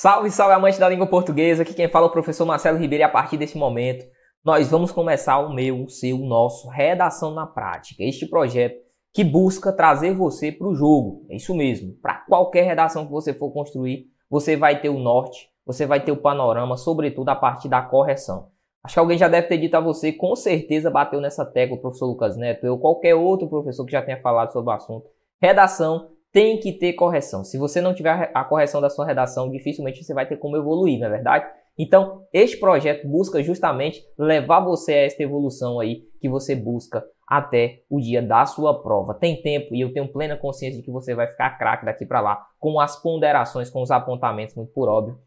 Salve, salve amante da língua portuguesa, aqui quem fala é o professor Marcelo Ribeiro e a partir desse momento nós vamos começar o meu, o seu, o nosso Redação na Prática, este projeto que busca trazer você para o jogo, é isso mesmo, para qualquer redação que você for construir, você vai ter o norte, você vai ter o panorama, sobretudo a partir da correção. Acho que alguém já deve ter dito a você, com certeza bateu nessa tecla o professor Lucas Neto, ou qualquer outro professor que já tenha falado sobre o assunto. Redação tem que ter correção. Se você não tiver a correção da sua redação, dificilmente você vai ter como evoluir, não é verdade? Então, este projeto busca justamente levar você a esta evolução aí que você busca até o dia da sua prova. Tem tempo e eu tenho plena consciência de que você vai ficar craque daqui para lá com as ponderações, com os apontamentos, muito por óbvio,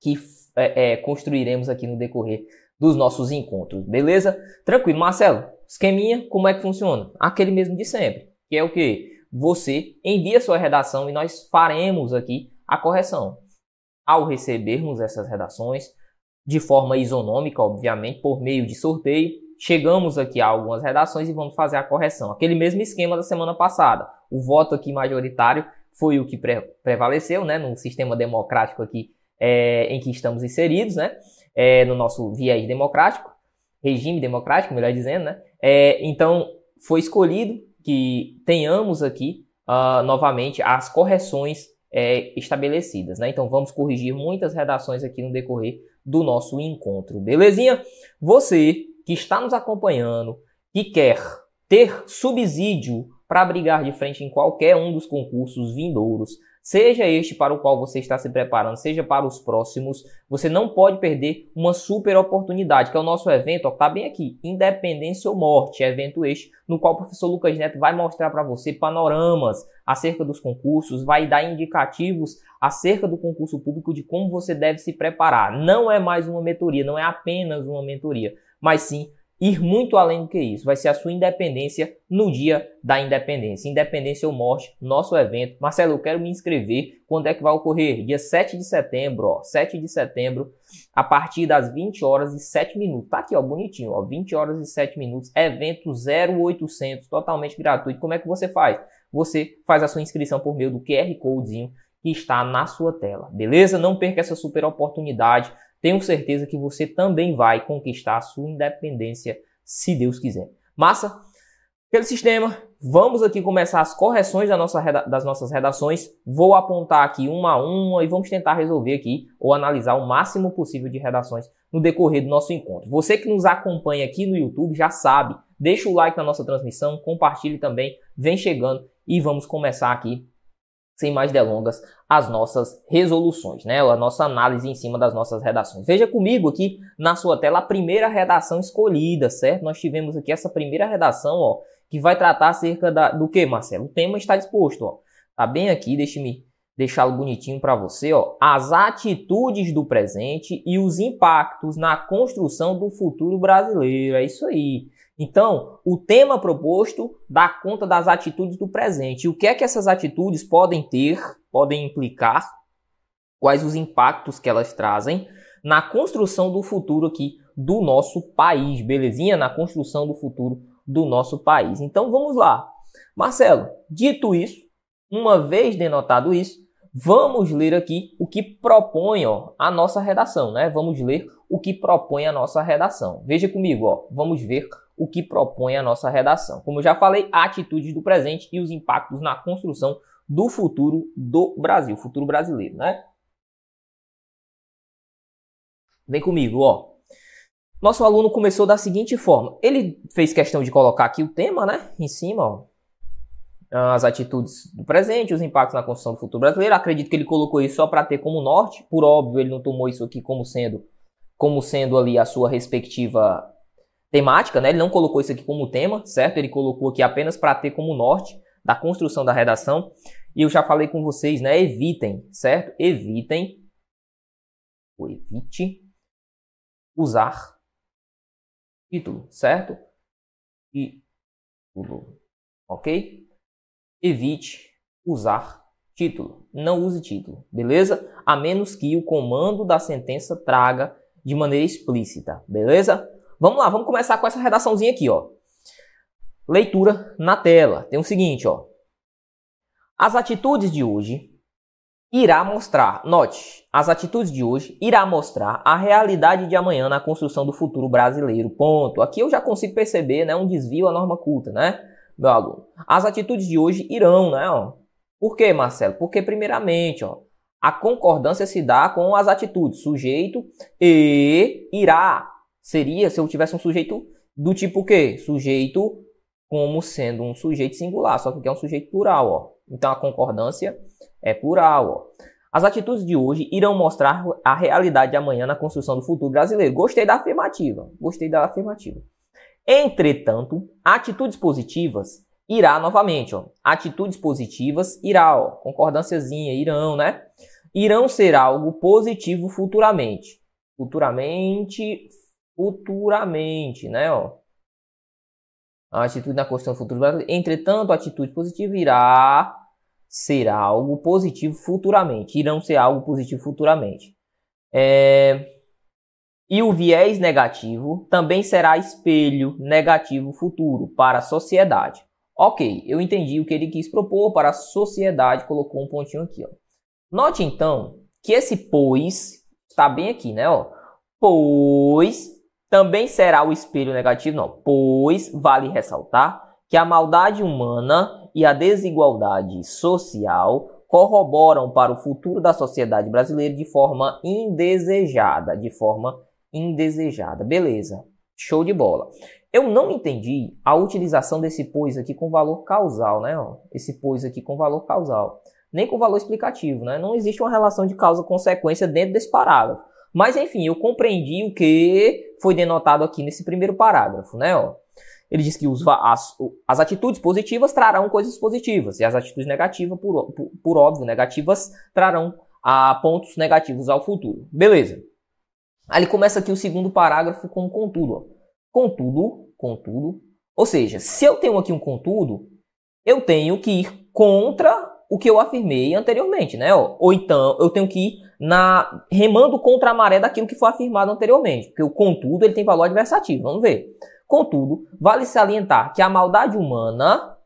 que é, é, construiremos aqui no decorrer dos nossos encontros, beleza? Tranquilo, Marcelo. Esqueminha, como é que funciona? Aquele mesmo de sempre, que é o que? Você envia sua redação e nós faremos aqui a correção. Ao recebermos essas redações, de forma isonômica, obviamente, por meio de sorteio, chegamos aqui a algumas redações e vamos fazer a correção. Aquele mesmo esquema da semana passada. O voto aqui majoritário foi o que pre prevaleceu, né, no sistema democrático aqui é, em que estamos inseridos, né, é, no nosso viés democrático, regime democrático, melhor dizendo, né. É, então, foi escolhido que tenhamos aqui uh, novamente as correções é, estabelecidas. Né? Então vamos corrigir muitas redações aqui no decorrer do nosso encontro. Belezinha? Você que está nos acompanhando, que quer ter subsídio para brigar de frente em qualquer um dos concursos vindouros, seja este para o qual você está se preparando, seja para os próximos, você não pode perder uma super oportunidade, que é o nosso evento, está bem aqui, Independência ou Morte, evento este, no qual o professor Lucas Neto vai mostrar para você panoramas acerca dos concursos, vai dar indicativos acerca do concurso público de como você deve se preparar. Não é mais uma mentoria, não é apenas uma mentoria, mas sim ir muito além do que isso. Vai ser a sua independência no dia da independência. Independência ou morte, nosso evento. Marcelo, eu quero me inscrever. Quando é que vai ocorrer? Dia 7 de setembro, ó. 7 de setembro, a partir das 20 horas e 7 minutos. Tá aqui, ó, bonitinho, ó. 20 horas e 7 minutos. Evento 0800, totalmente gratuito. Como é que você faz? Você faz a sua inscrição por meio do QR Codezinho que está na sua tela. Beleza? Não perca essa super oportunidade tenho certeza que você também vai conquistar a sua independência, se Deus quiser. Massa? Pelo sistema, vamos aqui começar as correções da nossa, das nossas redações. Vou apontar aqui uma a uma e vamos tentar resolver aqui ou analisar o máximo possível de redações no decorrer do nosso encontro. Você que nos acompanha aqui no YouTube já sabe, deixa o like na nossa transmissão, compartilhe também, vem chegando e vamos começar aqui sem mais delongas, as nossas resoluções, né? A nossa análise em cima das nossas redações. Veja comigo aqui na sua tela a primeira redação escolhida, certo? Nós tivemos aqui essa primeira redação, ó, que vai tratar acerca da, do que, Marcelo? O tema está disposto, ó. Tá bem aqui, deixe-me deixá-lo bonitinho para você, ó. As atitudes do presente e os impactos na construção do futuro brasileiro. É isso aí. Então, o tema proposto dá conta das atitudes do presente. E o que é que essas atitudes podem ter, podem implicar, quais os impactos que elas trazem na construção do futuro aqui do nosso país, belezinha? Na construção do futuro do nosso país. Então, vamos lá. Marcelo, dito isso, uma vez denotado isso, vamos ler aqui o que propõe ó, a nossa redação, né? Vamos ler o que propõe a nossa redação. Veja comigo, ó, vamos ver o que propõe a nossa redação. Como eu já falei, atitudes do presente e os impactos na construção do futuro do Brasil, futuro brasileiro, né? Vem comigo, ó. Nosso aluno começou da seguinte forma. Ele fez questão de colocar aqui o tema, né? Em cima, ó. As atitudes do presente, os impactos na construção do futuro brasileiro. Acredito que ele colocou isso só para ter como norte. Por óbvio, ele não tomou isso aqui como sendo, como sendo ali a sua respectiva temática, né? Ele não colocou isso aqui como tema, certo? Ele colocou aqui apenas para ter como norte da construção da redação. E eu já falei com vocês, né? Evitem, certo? Evitem ou evite usar título, certo? Título, ok? Evite usar título. Não use título, beleza? A menos que o comando da sentença traga de maneira explícita, beleza? Vamos lá, vamos começar com essa redaçãozinha aqui, ó. Leitura na tela. Tem o seguinte, ó. As atitudes de hoje irá mostrar, note, as atitudes de hoje irá mostrar a realidade de amanhã na construção do futuro brasileiro. Ponto. Aqui eu já consigo perceber, né, um desvio à norma culta, né, meu aluno. As atitudes de hoje irão, né, ó. Por quê, Marcelo? Porque primeiramente, ó, a concordância se dá com as atitudes, sujeito e irá. Seria se eu tivesse um sujeito do tipo quê? Sujeito como sendo um sujeito singular, só que é um sujeito plural, ó. Então a concordância é plural, ó. As atitudes de hoje irão mostrar a realidade de amanhã na construção do futuro brasileiro. Gostei da afirmativa. Gostei da afirmativa. Entretanto, atitudes positivas irá novamente, ó. Atitudes positivas irá, ó. Concordânciazinha, irão, né? Irão ser algo positivo futuramente. Futuramente, futuramente, né, ó. A atitude na construção do futuro brasileiro. Entretanto, a atitude positiva irá ser algo positivo futuramente. Irão ser algo positivo futuramente. É... E o viés negativo também será espelho negativo futuro para a sociedade. Ok, eu entendi o que ele quis propor para a sociedade, colocou um pontinho aqui. Ó. Note então que esse pois está bem aqui, né? Ó. Pois também será o espelho negativo, não. Pois vale ressaltar que a maldade humana e a desigualdade social corroboram para o futuro da sociedade brasileira de forma indesejada, de forma indesejada. Beleza. Show de bola. Eu não entendi a utilização desse pois aqui com valor causal, né? Esse pois aqui com valor causal. Nem com valor explicativo, né? Não existe uma relação de causa-consequência dentro desse parágrafo. Mas enfim, eu compreendi o que foi denotado aqui nesse primeiro parágrafo, né? Ó. Ele diz que os, as, as, atitudes positivas trarão coisas positivas, e as atitudes negativas, por, por, por óbvio, negativas, trarão a, pontos negativos ao futuro. Beleza. Aí ele começa aqui o segundo parágrafo com contudo. Ó. Contudo, contudo. Ou seja, se eu tenho aqui um contudo, eu tenho que ir contra o que eu afirmei anteriormente, né? Ou então eu tenho que ir na remando contra a maré daquilo que foi afirmado anteriormente, porque o contudo ele tem valor adversativo. Vamos ver. Contudo, vale salientar que a maldade humana,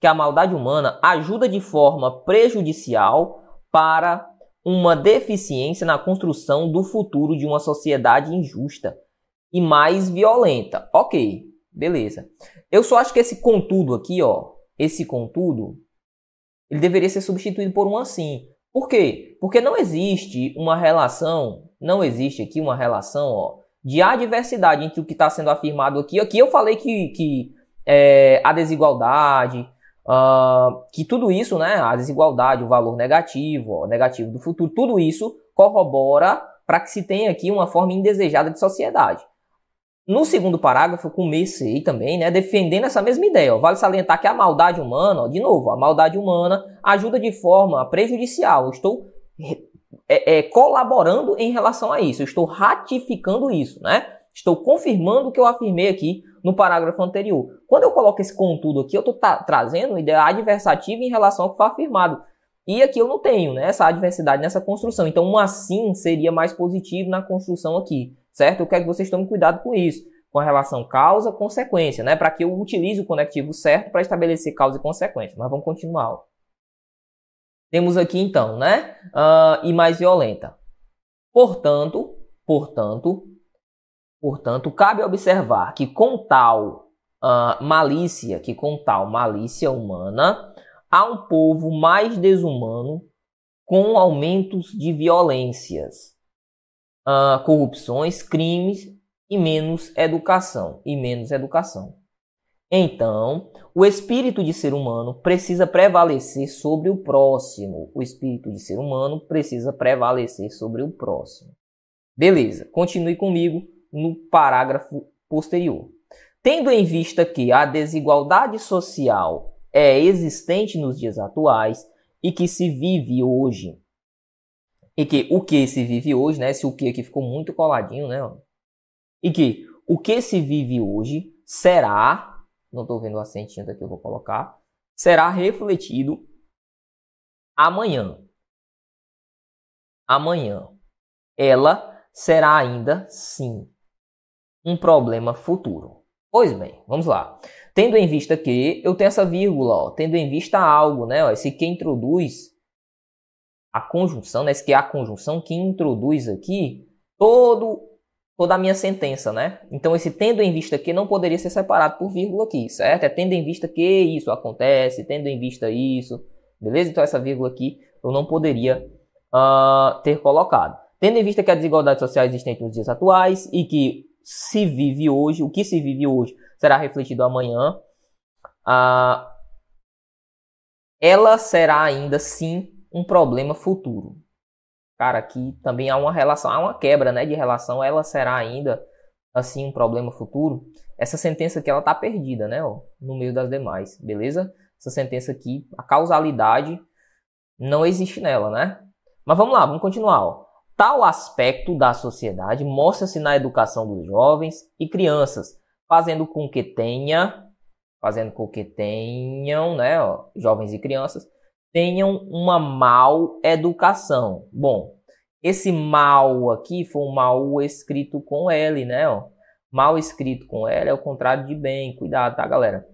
que a maldade humana ajuda de forma prejudicial para uma deficiência na construção do futuro de uma sociedade injusta e mais violenta. OK, beleza. Eu só acho que esse contudo aqui, ó, esse contudo, ele deveria ser substituído por um assim. Por quê? Porque não existe uma relação, não existe aqui uma relação, ó, de adversidade entre o que está sendo afirmado aqui. Aqui eu falei que, que é, a desigualdade, uh, que tudo isso, né, a desigualdade, o valor negativo, ó, negativo do futuro, tudo isso corrobora para que se tenha aqui uma forma indesejada de sociedade. No segundo parágrafo, comecei também, né, defendendo essa mesma ideia. Ó. Vale salientar que a maldade humana, ó, de novo, a maldade humana ajuda de forma prejudicial. Eu estou é, é, colaborando em relação a isso. Eu estou ratificando isso, né? Estou confirmando o que eu afirmei aqui no parágrafo anterior. Quando eu coloco esse contudo aqui, eu estou trazendo uma ideia adversativa em relação ao que foi afirmado. E aqui eu não tenho né, essa adversidade nessa construção. Então, um assim seria mais positivo na construção aqui, certo? Eu quero que vocês tomem cuidado com isso, com a relação causa-consequência, né? Para que eu utilize o conectivo certo para estabelecer causa e consequência. Mas vamos continuar. Temos aqui então, né? Uh, e mais violenta. Portanto, portanto, portanto, cabe observar que com tal uh, malícia, que com tal malícia humana, há um povo mais desumano com aumentos de violências, uh, corrupções, crimes e menos educação e menos educação. Então, o espírito de ser humano precisa prevalecer sobre o próximo. O espírito de ser humano precisa prevalecer sobre o próximo. Beleza, continue comigo no parágrafo posterior. Tendo em vista que a desigualdade social é existente nos dias atuais e que se vive hoje, e que o que se vive hoje, né? Esse o que aqui ficou muito coladinho, né? E que o que se vive hoje será não estou vendo o acentinho daqui, eu vou colocar, será refletido amanhã. Amanhã. Ela será ainda, sim, um problema futuro. Pois bem, vamos lá. Tendo em vista que eu tenho essa vírgula, ó, tendo em vista algo, né? Ó, esse que introduz a conjunção, né? que é a conjunção que introduz aqui todo toda a minha sentença, né? Então esse tendo em vista que não poderia ser separado por vírgula aqui, certo? É tendo em vista que isso acontece, tendo em vista isso, beleza? Então essa vírgula aqui eu não poderia uh, ter colocado. Tendo em vista que a desigualdade social existente nos dias atuais e que se vive hoje, o que se vive hoje será refletido amanhã, uh, ela será ainda sim um problema futuro. Cara, aqui também há uma relação, há uma quebra, né, de relação, ela será ainda assim um problema futuro. Essa sentença aqui ela tá perdida, né, ó, no meio das demais, beleza? Essa sentença aqui, a causalidade não existe nela, né? Mas vamos lá, vamos continuar, ó. Tal aspecto da sociedade mostra-se na educação dos jovens e crianças, fazendo com que tenha, fazendo com que tenham, né, ó, jovens e crianças, tenham uma mal educação. Bom, esse mal aqui foi um mal escrito com L, né? Ó. Mal escrito com L é o contrário de bem. Cuidado, tá, galera?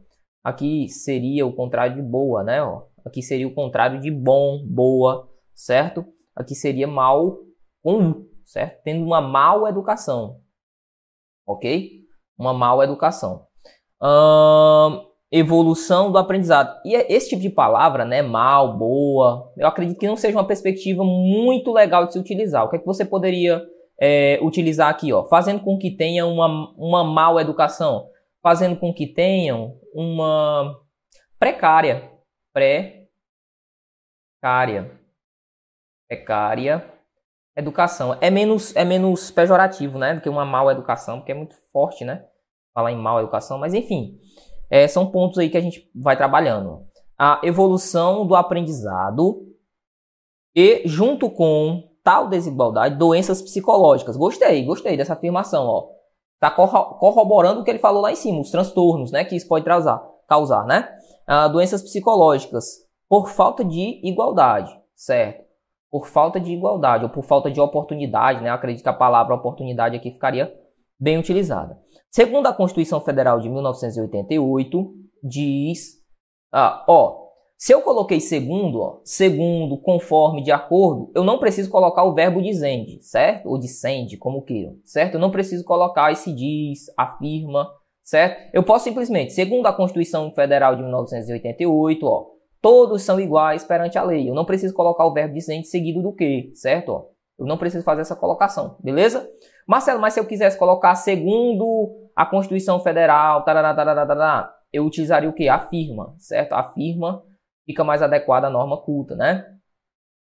Aqui seria o contrário de boa, né? Ó. Aqui seria o contrário de bom, boa, certo? Aqui seria mal com U, certo? Tendo uma mal educação, ok? Uma mal educação. Hum, evolução do aprendizado. E é esse tipo de palavra, né, mal, boa, eu acredito que não seja uma perspectiva muito legal de se utilizar. O que é que você poderia é, utilizar aqui, ó? Fazendo com que tenha uma, uma mal educação, fazendo com que tenham uma precária, precária, precária educação. É menos, é menos pejorativo, né, do que uma mal educação, porque é muito forte, né, falar em mal educação, mas enfim, é, são pontos aí que a gente vai trabalhando. A evolução do aprendizado e, junto com tal desigualdade, doenças psicológicas. Gostei, gostei dessa afirmação, ó. Tá corroborando o que ele falou lá em cima, os transtornos, né, que isso pode causar, causar né? Ah, doenças psicológicas por falta de igualdade, certo? Por falta de igualdade ou por falta de oportunidade, né? Acredito que a palavra oportunidade aqui ficaria bem utilizada. Segundo a Constituição Federal de 1988, diz, ah, ó, se eu coloquei segundo, ó, segundo, conforme, de acordo, eu não preciso colocar o verbo dizende, certo? Ou dissende, como queiram, certo? Eu não preciso colocar esse diz, afirma, certo? Eu posso simplesmente, segundo a Constituição Federal de 1988, ó, todos são iguais perante a lei. Eu não preciso colocar o verbo dizende seguido do que, certo? Ó, eu não preciso fazer essa colocação, beleza? Marcelo, mas se eu quisesse colocar segundo a Constituição Federal, tarará, tarará, tarará, eu utilizaria o que? A firma, certo? A firma fica mais adequada à norma culta, né?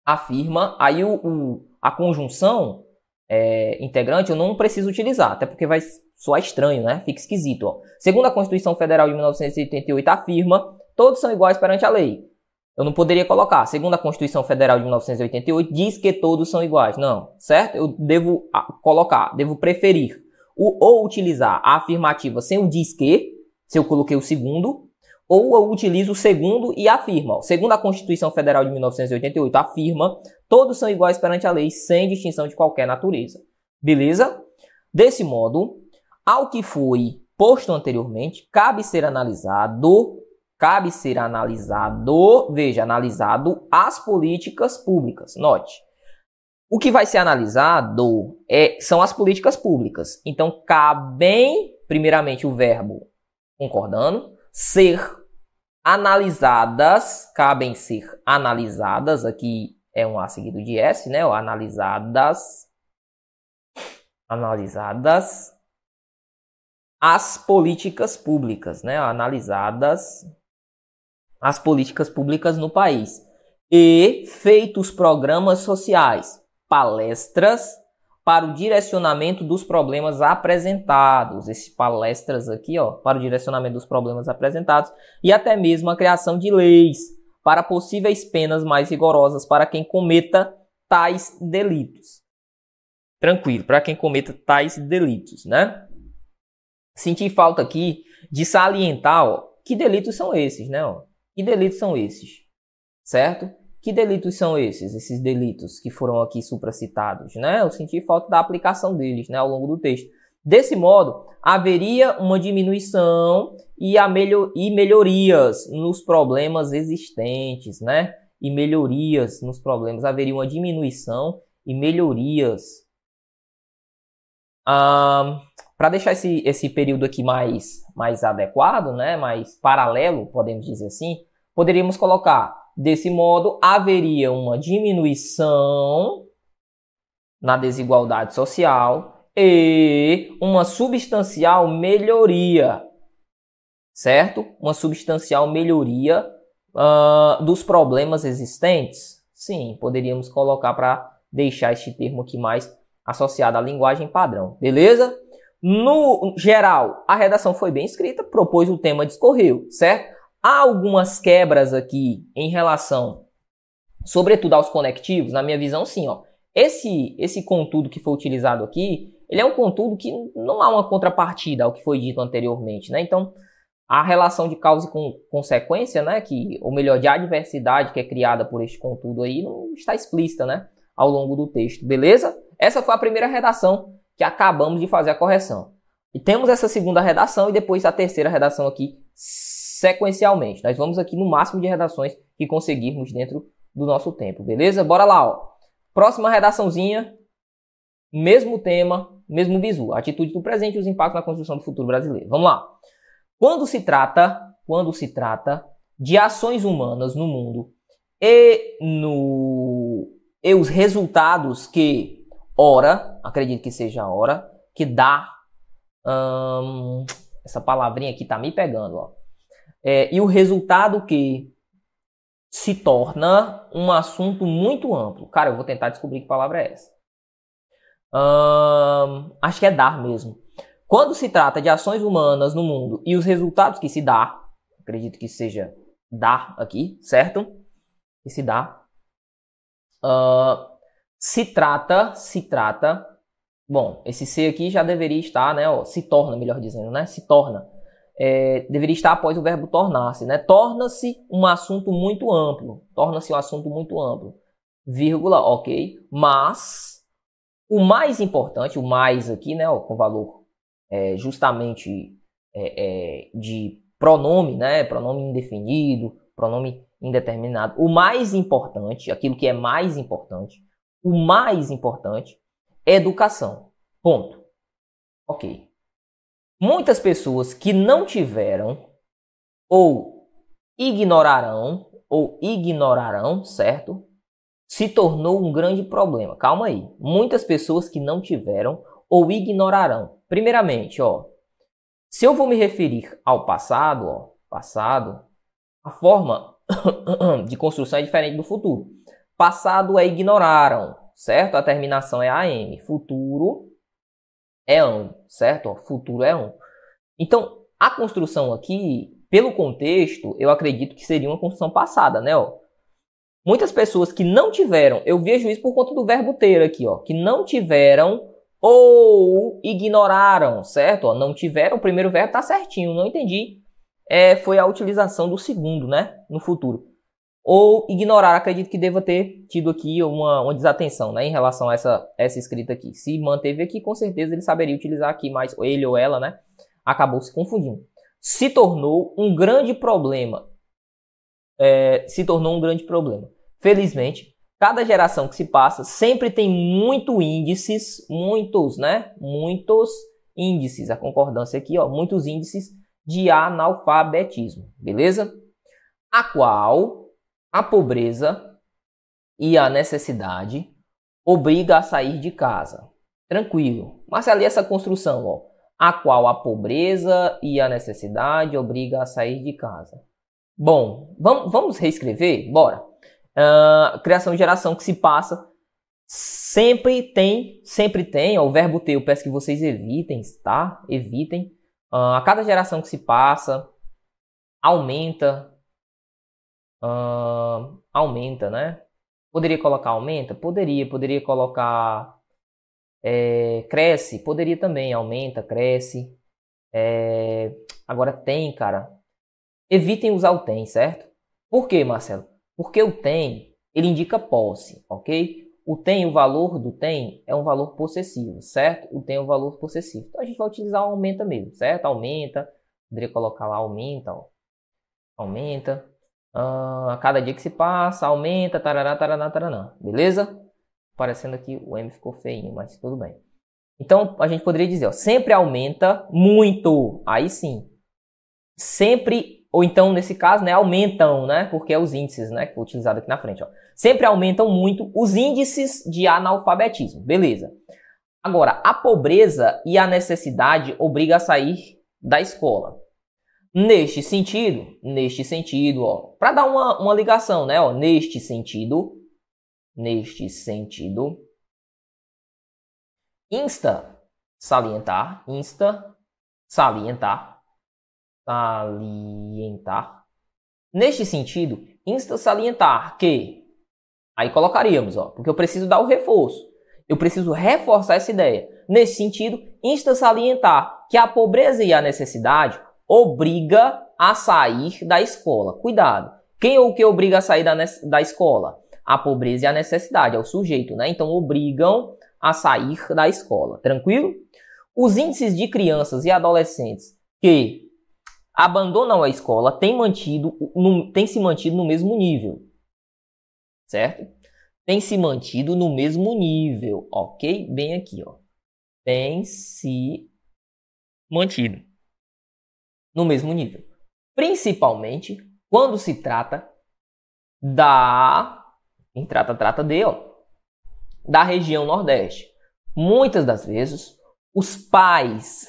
A firma, aí o, o a conjunção é, integrante eu não preciso utilizar, até porque vai soar estranho, né? Fica esquisito. Ó. Segundo a Constituição Federal de 1988, afirma todos são iguais perante a lei. Eu não poderia colocar. Segundo a Constituição Federal de 1988, diz que todos são iguais. Não, certo? Eu devo ah, colocar, devo preferir o, ou utilizar a afirmativa sem o diz que, se eu coloquei o segundo, ou eu utilizo o segundo e afirma. Segundo a Constituição Federal de 1988, afirma todos são iguais perante a lei, sem distinção de qualquer natureza. Beleza? Desse modo, ao que foi posto anteriormente, cabe ser analisado cabe ser analisado, veja, analisado as políticas públicas. Note, o que vai ser analisado é, são as políticas públicas. Então, cabem, primeiramente, o verbo concordando, ser analisadas, cabem ser analisadas, aqui é um A seguido de S, né? analisadas, analisadas as políticas públicas, né? Analisadas as políticas públicas no país e feitos programas sociais, palestras para o direcionamento dos problemas apresentados, esses palestras aqui, ó, para o direcionamento dos problemas apresentados e até mesmo a criação de leis para possíveis penas mais rigorosas para quem cometa tais delitos. Tranquilo, para quem cometa tais delitos, né? Senti falta aqui de salientar, ó, que delitos são esses, né? Ó? Que delitos são esses? Certo? Que delitos são esses? Esses delitos que foram aqui supracitados, né? Eu senti falta da aplicação deles, né, ao longo do texto. Desse modo, haveria uma diminuição e, a e melhorias nos problemas existentes, né? e melhorias nos problemas. Haveria uma diminuição e melhorias. Ah, Para deixar esse, esse período aqui mais, mais adequado, né, mais paralelo, podemos dizer assim, poderíamos colocar desse modo, haveria uma diminuição na desigualdade social e uma substancial melhoria, certo? Uma substancial melhoria uh, dos problemas existentes. Sim, poderíamos colocar para deixar este termo aqui mais associado à linguagem padrão, beleza? No geral, a redação foi bem escrita, propôs o tema, discorreu, certo? Há algumas quebras aqui em relação, sobretudo aos conectivos, na minha visão, sim. Ó. Esse, esse contudo que foi utilizado aqui, ele é um contudo que não há uma contrapartida ao que foi dito anteriormente, né? Então, a relação de causa e com, consequência, né, que, ou melhor, de adversidade que é criada por este contudo aí, não está explícita, né, ao longo do texto, beleza? Essa foi a primeira redação que acabamos de fazer a correção. E temos essa segunda redação e depois a terceira redação aqui sequencialmente. Nós vamos aqui no máximo de redações que conseguirmos dentro do nosso tempo, beleza? Bora lá, ó. Próxima redaçãozinha, mesmo tema, mesmo bizu. Atitude do presente e os impactos na construção do futuro brasileiro. Vamos lá. Quando se trata, quando se trata de ações humanas no mundo e no e os resultados que ora, acredito que seja a hora, que dá hum, essa palavrinha aqui tá me pegando, ó é, e o resultado que se torna um assunto muito amplo. Cara, eu vou tentar descobrir que palavra é essa. Hum, acho que é dar mesmo. Quando se trata de ações humanas no mundo e os resultados que se dá, acredito que seja dar aqui, certo? Que se dá. Uh, se trata, se trata. Bom, esse C aqui já deveria estar, né? Ó, se torna, melhor dizendo, né? Se torna é, deveria estar após o verbo tornar-se, né? Torna-se um assunto muito amplo. Torna-se um assunto muito amplo. Vírgula, ok. Mas o mais importante, o mais aqui, né? Ó, com valor é, justamente é, é de pronome, né? Pronome indefinido, pronome indeterminado. O mais importante, aquilo que é mais importante, o mais importante educação. Ponto. Ok. Muitas pessoas que não tiveram ou ignorarão ou ignorarão, certo? Se tornou um grande problema. Calma aí. Muitas pessoas que não tiveram ou ignorarão. Primeiramente, ó, se eu vou me referir ao passado, ó, passado, a forma de construção é diferente do futuro. Passado é ignoraram, certo? A terminação é AM. Futuro é um, certo? Futuro é um. Então, a construção aqui, pelo contexto, eu acredito que seria uma construção passada, né? Ó. Muitas pessoas que não tiveram, eu vejo isso por conta do verbo ter aqui, ó, que não tiveram ou ignoraram, certo? Ó, não tiveram, o primeiro verbo tá certinho, não entendi. É, foi a utilização do segundo, né? No futuro ou ignorar. Acredito que deva ter tido aqui uma, uma desatenção né, em relação a essa, essa escrita aqui. Se manteve aqui, com certeza ele saberia utilizar aqui, mas ele ou ela né, acabou se confundindo. Se tornou um grande problema. É, se tornou um grande problema. Felizmente, cada geração que se passa sempre tem muito índices, muitos, né? Muitos índices, a concordância aqui, ó, muitos índices de analfabetismo, beleza? A qual a pobreza e a necessidade obriga a sair de casa. Tranquilo. Mas ali essa construção, ó, a qual a pobreza e a necessidade obriga a sair de casa. Bom, vamos, vamos reescrever? Bora. Uh, criação e geração que se passa sempre tem, sempre tem, ó, o verbo ter, eu peço que vocês evitem, tá? Evitem. Uh, a cada geração que se passa, aumenta, uh, aumenta, né? Poderia colocar aumenta? Poderia. Poderia colocar é, cresce? Poderia também. Aumenta, cresce. É, agora tem, cara. Evitem usar o tem, certo? Por quê, Marcelo? Porque o tem, ele indica posse, ok? O tem, o valor do tem é um valor possessivo, certo? O tem é um valor possessivo. Então a gente vai utilizar o aumenta mesmo, certo? Aumenta. Poderia colocar lá aumenta, ó. Aumenta. Uh, a cada dia que se passa, aumenta, tarará, tarará, tarará. Beleza? Parecendo aqui o M ficou feinho, mas tudo bem. Então, a gente poderia dizer, ó, sempre aumenta muito. Aí sim. Sempre, ou então, nesse caso, né, aumentam, né? Porque é os índices, né? Que foi utilizado aqui na frente, ó. Sempre aumentam muito os índices de analfabetismo. Beleza. Agora, a pobreza e a necessidade obriga a sair da escola. Neste sentido, neste sentido, ó, para dar uma, uma ligação, né, ó, neste sentido, neste sentido, insta salientar, insta salientar, salientar. Neste sentido, insta salientar que aí colocaríamos, ó, porque eu preciso dar o reforço. Eu preciso reforçar essa ideia. Nesse sentido, insta salientar que a pobreza e a necessidade obriga a sair da escola. Cuidado. Quem é o que obriga a sair da, da escola? A pobreza e a necessidade, é o sujeito, né? Então obrigam a sair da escola. Tranquilo? Os índices de crianças e adolescentes que abandonam a escola têm, mantido, têm se mantido no mesmo nível. Certo? Tem se mantido no mesmo nível, ok? Bem aqui, ó. Tem se mantido no mesmo nível. Principalmente quando se trata da. Quem trata, trata de, ó, da região Nordeste. Muitas das vezes, os pais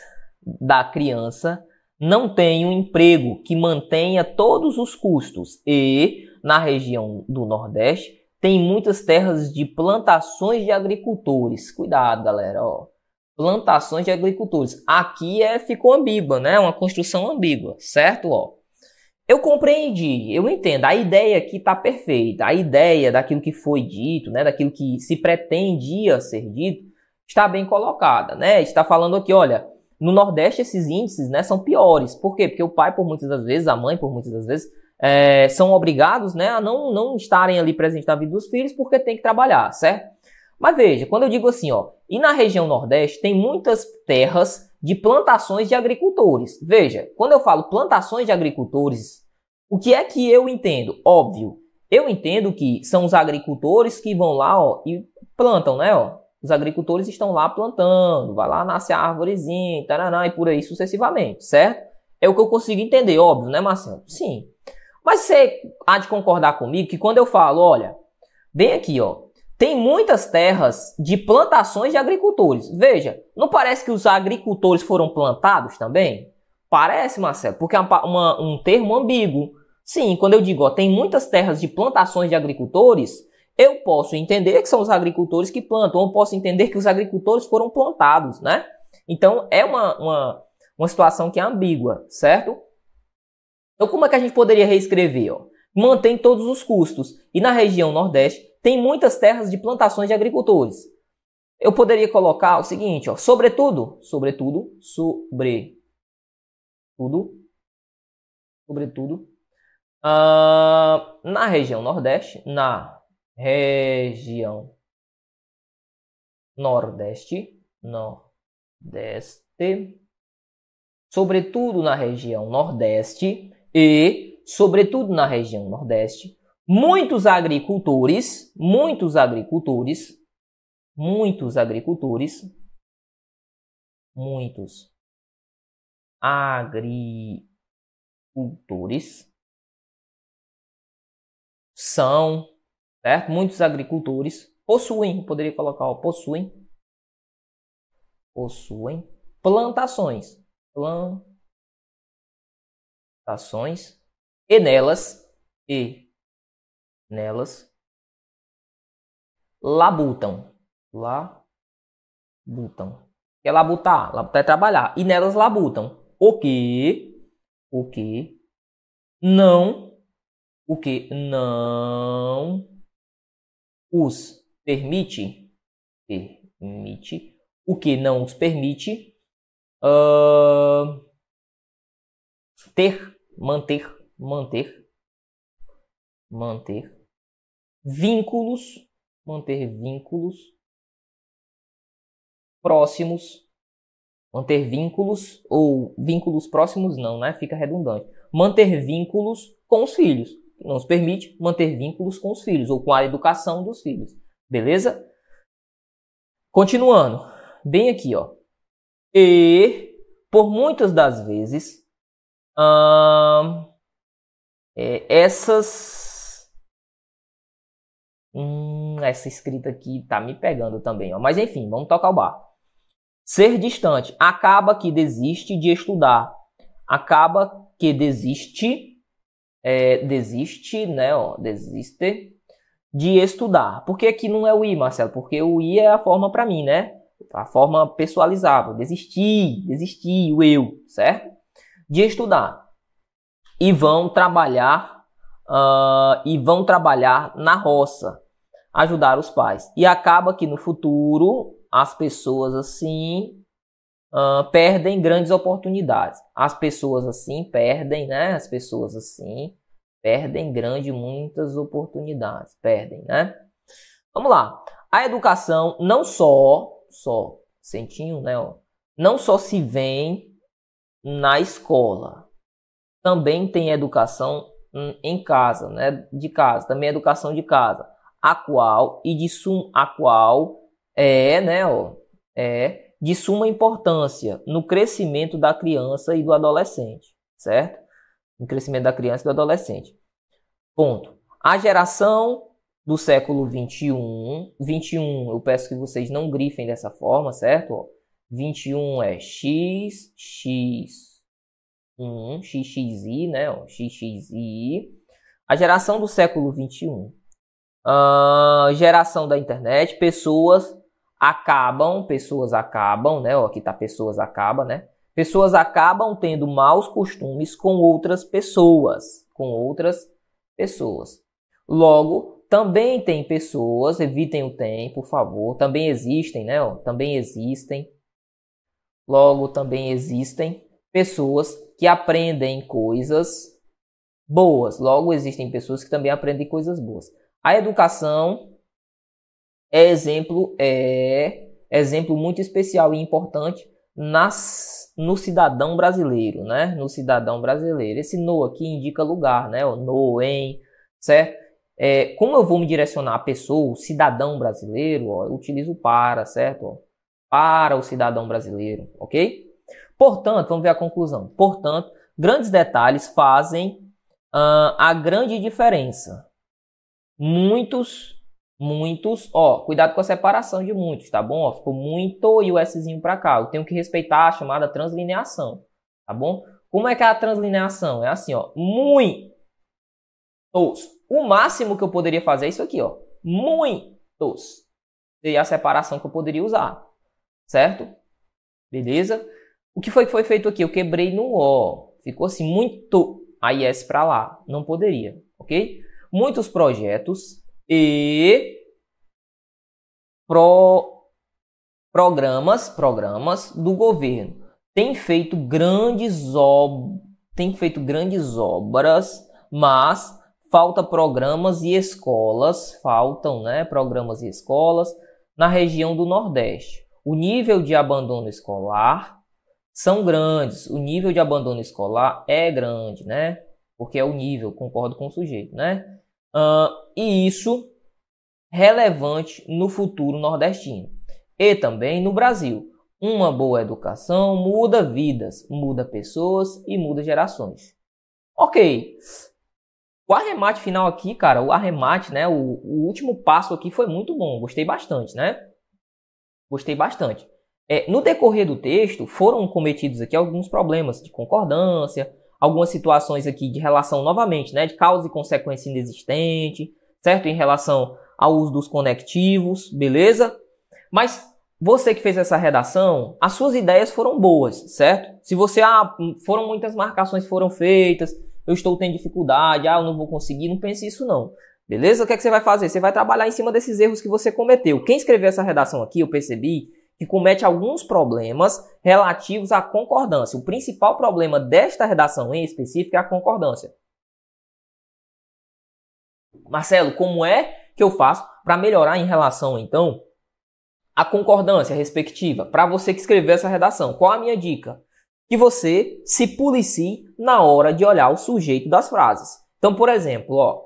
da criança não têm um emprego que mantenha todos os custos e, na região do Nordeste, tem muitas terras de plantações de agricultores. Cuidado, galera, ó plantações de agricultores. Aqui é ficou ambígua, né? Uma construção ambígua, certo? Ó, eu compreendi, eu entendo. A ideia aqui está perfeita. A ideia daquilo que foi dito, né? Daquilo que se pretendia ser dito, está bem colocada, né? Está falando aqui, olha, no Nordeste esses índices, né, são piores. Por quê? Porque o pai, por muitas das vezes, a mãe, por muitas das vezes, é, são obrigados, né, a não, não estarem ali presentes na vida dos filhos porque tem que trabalhar, certo? Mas veja, quando eu digo assim, ó, e na região Nordeste tem muitas terras de plantações de agricultores. Veja, quando eu falo plantações de agricultores, o que é que eu entendo? Óbvio, eu entendo que são os agricultores que vão lá ó, e plantam, né? Ó. Os agricultores estão lá plantando, vai lá, nasce a árvorezinha, taraná, e por aí sucessivamente, certo? É o que eu consigo entender, óbvio, né, Marcelo? Sim. Mas você há de concordar comigo que quando eu falo, olha, bem aqui, ó, tem muitas terras de plantações de agricultores. Veja, não parece que os agricultores foram plantados também? Parece, Marcelo, porque é uma, uma, um termo ambíguo. Sim, quando eu digo ó, tem muitas terras de plantações de agricultores, eu posso entender que são os agricultores que plantam, ou posso entender que os agricultores foram plantados, né? Então é uma, uma, uma situação que é ambígua, certo? Então como é que a gente poderia reescrever? Ó? Mantém todos os custos. E na região Nordeste tem muitas terras de plantações de agricultores. Eu poderia colocar o seguinte, ó, sobretudo, sobretudo, sobre tudo, sobretudo, uh, na região Nordeste, na região Nordeste, Nordeste, sobretudo na região Nordeste e sobretudo na região Nordeste, Muitos agricultores, muitos agricultores, muitos agricultores, muitos agricultores são, certo? Muitos agricultores possuem, poderia colocar, ó, possuem, possuem plantações, plantações e nelas e nelas labutam. Labutam. Que é labutar? Labutar é trabalhar. E nelas labutam. O que? O que? Não. O que não os permite. Permite. O que não os permite. Uh, ter, manter, manter, manter vínculos, manter vínculos próximos, manter vínculos ou vínculos próximos não, né? Fica redundante. Manter vínculos com os filhos. que nos permite manter vínculos com os filhos ou com a educação dos filhos. Beleza? Continuando, bem aqui, ó. E por muitas das vezes, hum, é, essas. Hum, essa escrita aqui tá me pegando também, ó. Mas enfim, vamos tocar o bar. Ser distante acaba que desiste de estudar, acaba que desiste, é, desiste, né, ó, desiste de estudar. Por que aqui não é o I, Marcelo? Porque o I é a forma para mim, né? A forma pessoalizável. Desistir, desistir, o eu, certo? De estudar. E vão trabalhar, uh, e vão trabalhar na roça, ajudar os pais. E acaba que no futuro as pessoas assim uh, perdem grandes oportunidades. As pessoas assim perdem, né? As pessoas assim Perdem grande muitas oportunidades, perdem, né? Vamos lá. A educação não só, só, sentinho, né? Ó, não só se vem na escola, também tem educação em casa, né? De casa, também educação de casa, a qual e de sum, a qual é, né? Ó, é de suma importância no crescimento da criança e do adolescente, certo? no crescimento da criança e do adolescente. Ponto. A geração do século 21, 21, eu peço que vocês não grifem dessa forma, certo? 21 é x, x, 1, xxi, né? Ó, xxi. A geração do século 21. Uh, geração da internet, pessoas acabam, pessoas acabam, né? Ó, aqui tá pessoas acabam, né? Pessoas acabam tendo maus costumes com outras pessoas, com outras pessoas. Logo, também tem pessoas, evitem o tem, por favor, também existem, né? Ó, também existem. Logo, também existem pessoas que aprendem coisas boas. Logo, existem pessoas que também aprendem coisas boas. A educação é exemplo, é exemplo muito especial e importante nas, no cidadão brasileiro, né? No cidadão brasileiro. Esse no aqui indica lugar, né? O no, em, certo? É, como eu vou me direcionar a pessoa, o cidadão brasileiro, ó, eu utilizo para, certo? Para o cidadão brasileiro, ok? Portanto, vamos ver a conclusão. Portanto, grandes detalhes fazem uh, a grande diferença. Muitos muitos, ó, cuidado com a separação de muitos, tá bom? Ó, ficou muito e o Szinho para cá. Eu tenho que respeitar a chamada translineação, tá bom? Como é que é a translineação? É assim, ó, muitos. O máximo que eu poderia fazer é isso aqui, ó, muitos. Seria a separação que eu poderia usar, certo? Beleza? O que foi que foi feito aqui? Eu quebrei no O. Ficou assim, muito. Aí S para lá. Não poderia, ok? Muitos projetos e pro, programas, programas do governo têm feito grandes ob, têm feito grandes obras, mas falta programas e escolas, faltam, né, programas e escolas na região do Nordeste. O nível de abandono escolar são grandes. O nível de abandono escolar é grande, né? Porque é o nível, concordo com o sujeito, né? Uh, e isso relevante no futuro nordestino e também no Brasil. Uma boa educação muda vidas, muda pessoas e muda gerações. Ok. O arremate final aqui, cara, o arremate, né? O, o último passo aqui foi muito bom. Gostei bastante, né? Gostei bastante. É, no decorrer do texto, foram cometidos aqui alguns problemas de concordância, algumas situações aqui de relação, novamente, né, de causa e consequência inexistente, certo? Em relação ao uso dos conectivos, beleza? Mas você que fez essa redação, as suas ideias foram boas, certo? Se você, ah, foram muitas marcações foram feitas, eu estou tendo dificuldade, ah, eu não vou conseguir, não pense isso não. Beleza? O que, é que você vai fazer? Você vai trabalhar em cima desses erros que você cometeu. Quem escreveu essa redação aqui, eu percebi que comete alguns problemas relativos à concordância. O principal problema desta redação em específico é a concordância. Marcelo, como é que eu faço para melhorar em relação, então, à concordância respectiva? Para você que escreveu essa redação, qual a minha dica? Que você se policie na hora de olhar o sujeito das frases. Então, por exemplo, ó,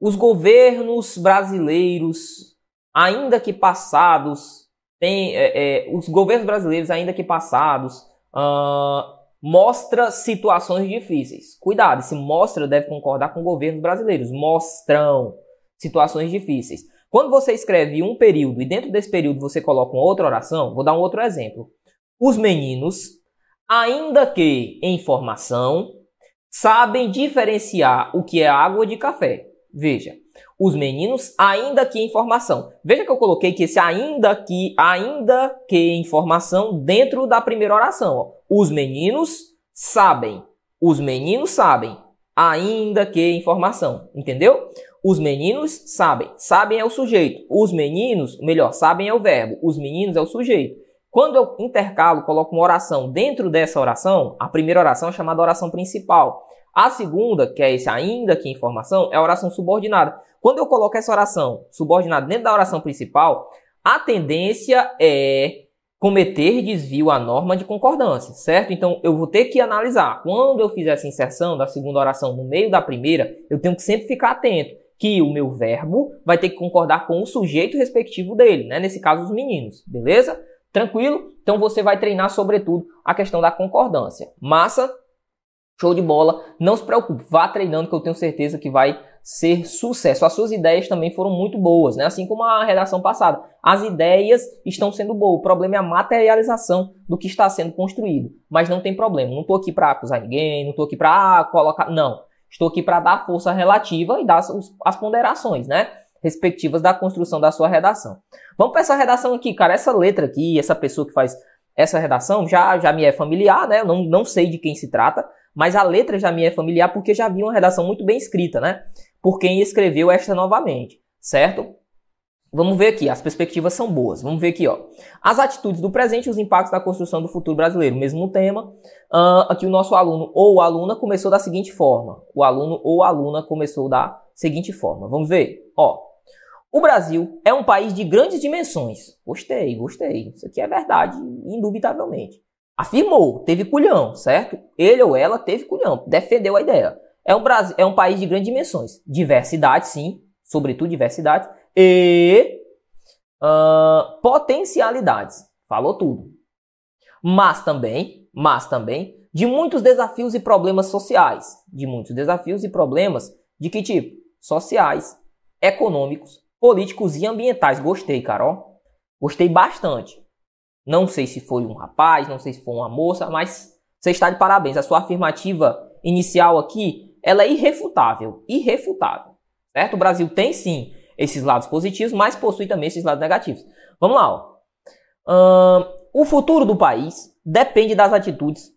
os governos brasileiros, ainda que passados, tem, é, é, os governos brasileiros, ainda que passados, uh, mostra situações difíceis. Cuidado, se mostra deve concordar com governos brasileiros. Mostram situações difíceis. Quando você escreve um período e dentro desse período você coloca uma outra oração, vou dar um outro exemplo. Os meninos, ainda que em formação, sabem diferenciar o que é água de café. Veja, os meninos, ainda que em formação. Veja que eu coloquei que esse ainda que, ainda que em formação dentro da primeira oração. Ó. Os meninos sabem. Os meninos sabem. Ainda que em formação. Entendeu? Os meninos sabem. Sabem é o sujeito. Os meninos, melhor, sabem é o verbo. Os meninos é o sujeito. Quando eu intercalo, coloco uma oração dentro dessa oração, a primeira oração é chamada oração principal. A segunda, que é esse ainda que informação, é a oração subordinada. Quando eu coloco essa oração subordinada dentro da oração principal, a tendência é cometer desvio à norma de concordância, certo? Então eu vou ter que analisar. Quando eu fizer essa inserção da segunda oração no meio da primeira, eu tenho que sempre ficar atento que o meu verbo vai ter que concordar com o sujeito respectivo dele, né? Nesse caso, os meninos, beleza? Tranquilo? Então você vai treinar, sobretudo, a questão da concordância. Massa? Show de bola. Não se preocupe, vá treinando que eu tenho certeza que vai ser sucesso. As suas ideias também foram muito boas, né? Assim como a redação passada. As ideias estão sendo boas. O problema é a materialização do que está sendo construído. Mas não tem problema. Não estou aqui para acusar ninguém, não estou aqui para ah, colocar. Não. Estou aqui para dar força relativa e dar as, ponderações, né? Respectivas da construção da sua redação. Vamos para essa redação aqui, cara. Essa letra aqui, essa pessoa que faz essa redação já, já me é familiar, né? Não, não sei de quem se trata, mas a letra já me é familiar porque já vi uma redação muito bem escrita, né? Por quem escreveu esta novamente, certo? Vamos ver aqui, as perspectivas são boas. Vamos ver aqui, ó. As atitudes do presente e os impactos da construção do futuro brasileiro. Mesmo tema. Uh, aqui o nosso aluno ou aluna começou da seguinte forma. O aluno ou aluna começou da seguinte forma. Vamos ver? Ó. O Brasil é um país de grandes dimensões. Gostei, gostei. Isso aqui é verdade, indubitavelmente. Afirmou, teve culhão, certo? Ele ou ela teve culhão, defendeu a ideia. É um, Brasil, é um país de grandes dimensões. Diversidade, sim, sobretudo diversidade. E uh, potencialidades. Falou tudo. Mas também, mas também, de muitos desafios e problemas sociais. De muitos desafios e problemas de que tipo? Sociais, econômicos, políticos e ambientais. Gostei, Carol. Gostei bastante. Não sei se foi um rapaz, não sei se foi uma moça, mas você está de parabéns. A sua afirmativa inicial aqui, ela é irrefutável, irrefutável. Certo? O Brasil tem sim esses lados positivos, mas possui também esses lados negativos. Vamos lá. Ó. o futuro do país depende das atitudes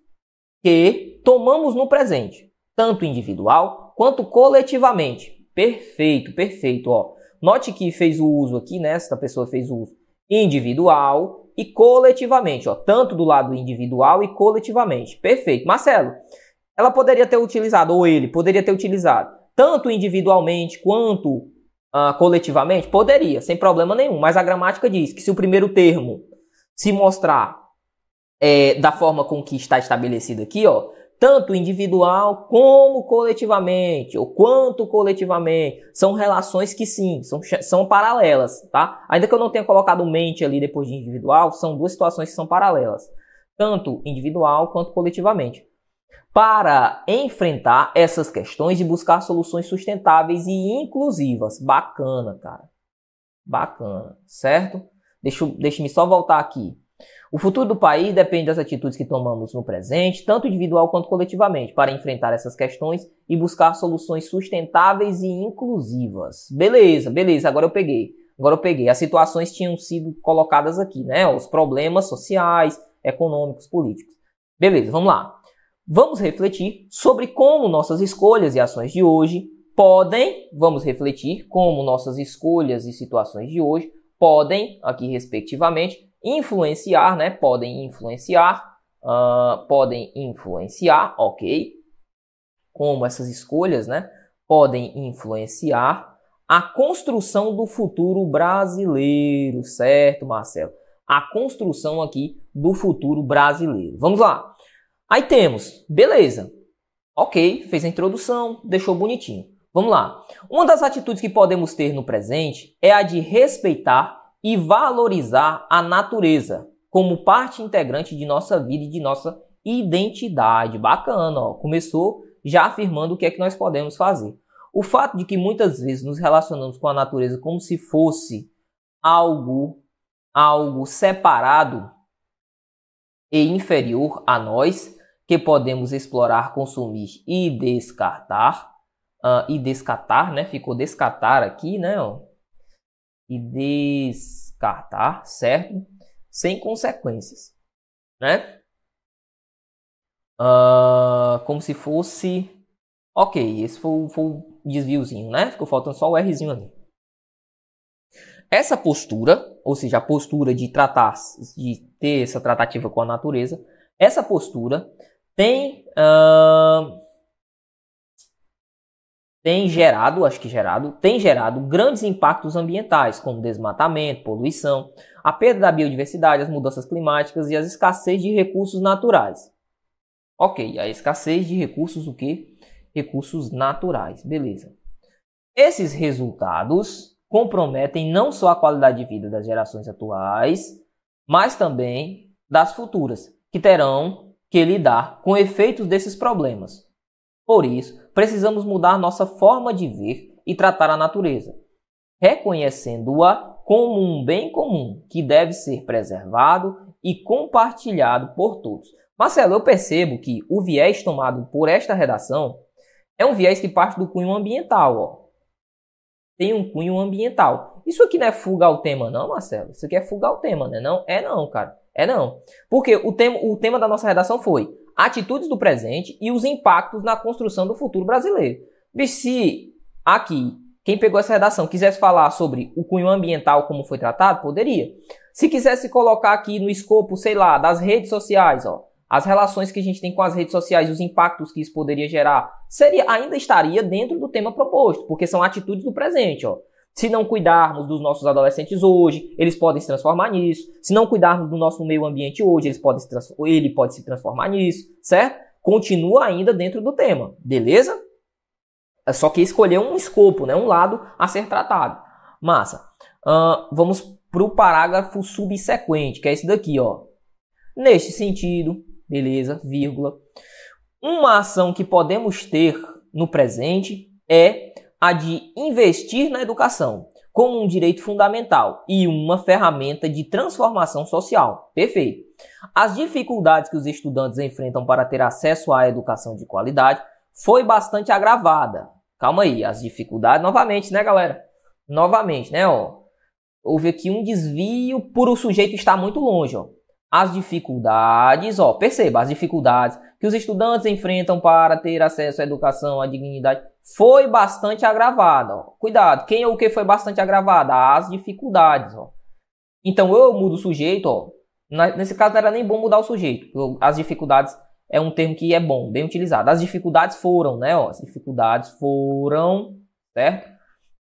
que tomamos no presente, tanto individual quanto coletivamente. Perfeito, perfeito. Ó. Note que fez o uso aqui, né? Esta pessoa fez o uso individual e coletivamente, ó, tanto do lado individual e coletivamente. Perfeito. Marcelo, ela poderia ter utilizado, ou ele poderia ter utilizado, tanto individualmente quanto uh, coletivamente? Poderia, sem problema nenhum. Mas a gramática diz que se o primeiro termo se mostrar é, da forma com que está estabelecido aqui, ó, tanto individual como coletivamente, ou quanto coletivamente. São relações que sim, são, são paralelas, tá? Ainda que eu não tenha colocado mente ali depois de individual, são duas situações que são paralelas, tanto individual quanto coletivamente. Para enfrentar essas questões e buscar soluções sustentáveis e inclusivas. Bacana, cara. Bacana, certo? Deixa, deixa-me só voltar aqui. O futuro do país depende das atitudes que tomamos no presente, tanto individual quanto coletivamente, para enfrentar essas questões e buscar soluções sustentáveis e inclusivas. Beleza, beleza, agora eu peguei. Agora eu peguei. As situações tinham sido colocadas aqui, né? Os problemas sociais, econômicos, políticos. Beleza, vamos lá. Vamos refletir sobre como nossas escolhas e ações de hoje podem, vamos refletir como nossas escolhas e situações de hoje podem, aqui respectivamente, influenciar, né? Podem influenciar, uh, podem influenciar, ok? Como essas escolhas, né? Podem influenciar a construção do futuro brasileiro, certo, Marcelo? A construção aqui do futuro brasileiro. Vamos lá. Aí temos, beleza. Ok, fez a introdução, deixou bonitinho. Vamos lá. Uma das atitudes que podemos ter no presente é a de respeitar e valorizar a natureza como parte integrante de nossa vida e de nossa identidade. Bacana, ó. Começou já afirmando o que é que nós podemos fazer. O fato de que muitas vezes nos relacionamos com a natureza como se fosse algo algo separado e inferior a nós que podemos explorar, consumir e descartar. Uh, e descartar, né? Ficou descartar aqui, né? E descartar, certo? Sem consequências, né? Uh, como se fosse. Ok, esse foi, foi o desviozinho, né? Ficou faltando só o Rzinho ali. Essa postura, ou seja, a postura de tratar, de ter essa tratativa com a natureza, essa postura tem uh, tem gerado, acho que gerado, tem gerado grandes impactos ambientais, como desmatamento, poluição, a perda da biodiversidade, as mudanças climáticas e as escassez de recursos naturais. Ok, a escassez de recursos o que? Recursos naturais, beleza. Esses resultados comprometem não só a qualidade de vida das gerações atuais, mas também das futuras, que terão que lidar com efeitos desses problemas. Por isso, precisamos mudar nossa forma de ver e tratar a natureza, reconhecendo-a como um bem comum que deve ser preservado e compartilhado por todos. Marcelo, eu percebo que o viés tomado por esta redação é um viés que parte do cunho ambiental. Ó. Tem um cunho ambiental. Isso aqui não é fuga ao tema, não, Marcelo? Isso aqui é fuga ao tema, né? Não? É não, cara. É não. Porque o tema, o tema da nossa redação foi atitudes do presente e os impactos na construção do futuro brasileiro. E se aqui, quem pegou essa redação, quisesse falar sobre o cunho ambiental, como foi tratado, poderia. Se quisesse colocar aqui no escopo, sei lá, das redes sociais, ó, as relações que a gente tem com as redes sociais os impactos que isso poderia gerar, seria ainda estaria dentro do tema proposto, porque são atitudes do presente, ó. Se não cuidarmos dos nossos adolescentes hoje, eles podem se transformar nisso. Se não cuidarmos do nosso meio ambiente hoje, eles podem ele pode se transformar nisso, certo? Continua ainda dentro do tema, beleza? É só que escolher um escopo, né? um lado a ser tratado. Massa. Uh, vamos para o parágrafo subsequente, que é esse daqui, ó. Neste sentido, beleza, vírgula. Uma ação que podemos ter no presente é a de investir na educação como um direito fundamental e uma ferramenta de transformação social. Perfeito. As dificuldades que os estudantes enfrentam para ter acesso à educação de qualidade foi bastante agravada. Calma aí, as dificuldades novamente, né, galera? Novamente, né, ó. Houve aqui um desvio por o sujeito estar muito longe, ó. As dificuldades, ó, perceba, as dificuldades que os estudantes enfrentam para ter acesso à educação, à dignidade, foi bastante agravada. Ó. Cuidado, quem ou o que foi bastante agravada? As dificuldades. Ó. Então eu mudo o sujeito, ó. nesse caso não era nem bom mudar o sujeito. As dificuldades é um termo que é bom, bem utilizado. As dificuldades foram, né? Ó, as dificuldades foram, certo?